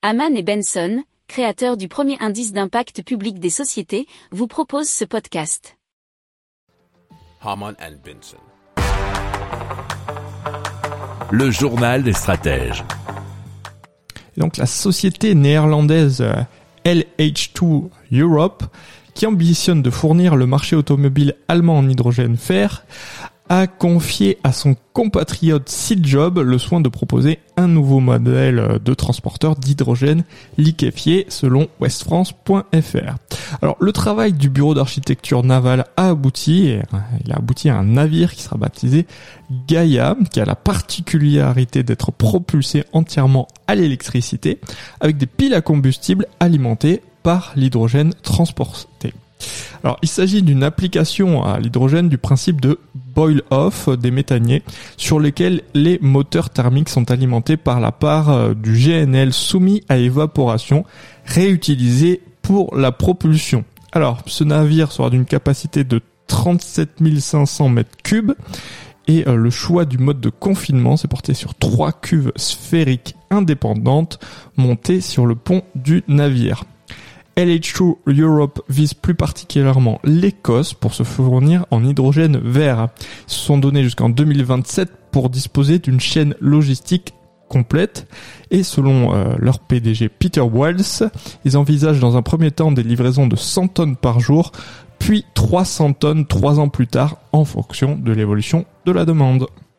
Haman et Benson, créateurs du premier indice d'impact public des sociétés, vous proposent ce podcast. Haman and Benson. Le journal des stratèges. Et donc la société néerlandaise euh, LH2 Europe, qui ambitionne de fournir le marché automobile allemand en hydrogène fer, a confié à son compatriote Job le soin de proposer un nouveau modèle de transporteur d'hydrogène liquéfié selon westfrance.fr. Alors le travail du bureau d'architecture navale a abouti, et il a abouti à un navire qui sera baptisé Gaia, qui a la particularité d'être propulsé entièrement à l'électricité, avec des piles à combustible alimentées par l'hydrogène transporté. Alors, il s'agit d'une application à l'hydrogène du principe de boil-off des méthaniers, sur lesquels les moteurs thermiques sont alimentés par la part euh, du GNL soumis à évaporation, réutilisé pour la propulsion. Alors, ce navire sera d'une capacité de 37 500 mètres cubes et euh, le choix du mode de confinement s'est porté sur trois cuves sphériques indépendantes montées sur le pont du navire. LH2 Europe vise plus particulièrement l'Écosse pour se fournir en hydrogène vert. Ils se sont donnés jusqu'en 2027 pour disposer d'une chaîne logistique complète et selon euh, leur PDG Peter Wells, ils envisagent dans un premier temps des livraisons de 100 tonnes par jour, puis 300 tonnes trois ans plus tard en fonction de l'évolution de la demande.